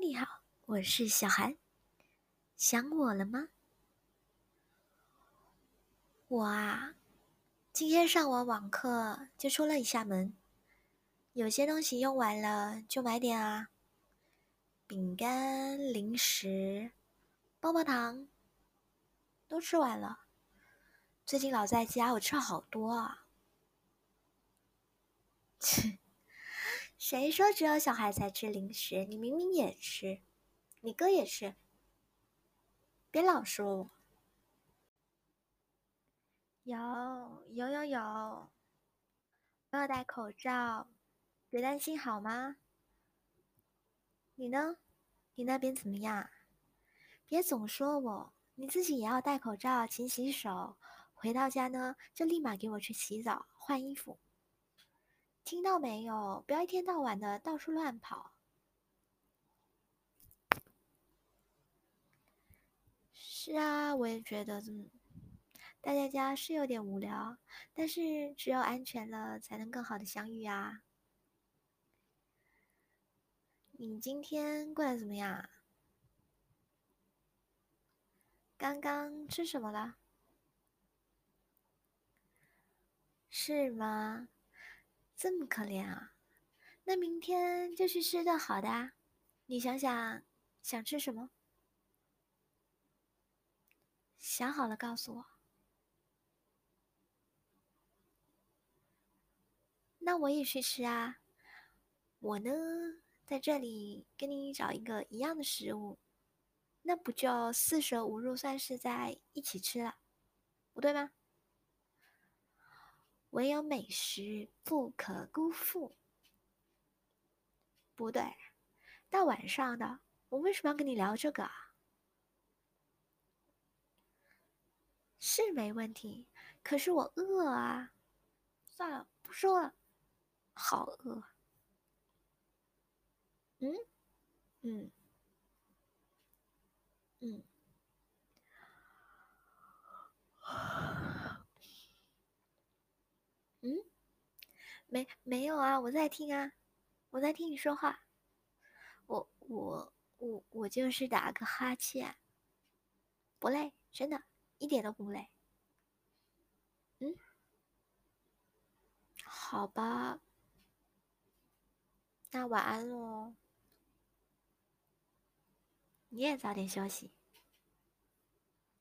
你好我是小韩，想我了吗？我啊，今天上完网课就出了一下门，有些东西用完了就买点啊，饼干、零食、棒棒糖都吃完了。最近老在家，我吃了好多啊。切，谁说只有小孩才吃零食？你明明也吃。你哥也吃，别老说我。有有有有，都要戴口罩，别担心好吗？你呢？你那边怎么样？别总说我，你自己也要戴口罩，勤洗手。回到家呢，就立马给我去洗澡换衣服。听到没有？不要一天到晚的到处乱跑。是啊，我也觉得，嗯，待在家是有点无聊，但是只有安全了，才能更好的相遇啊。你今天过得怎么样？刚刚吃什么了？是吗？这么可怜啊？那明天就去吃顿好的啊，你想想，想吃什么？想好了告诉我，那我也去吃啊。我呢，在这里跟你找一个一样的食物，那不就四舍五入算是在一起吃了，不对吗？唯有美食不可辜负，不对，大晚上的，我为什么要跟你聊这个？是没问题，可是我饿啊！算了，不说了，好饿。嗯，嗯，嗯，没没有啊，我在听啊，我在听你说话。我我我我就是打个哈欠，不累，真的。一点都不累，嗯，好吧，那晚安喽，你也早点休息。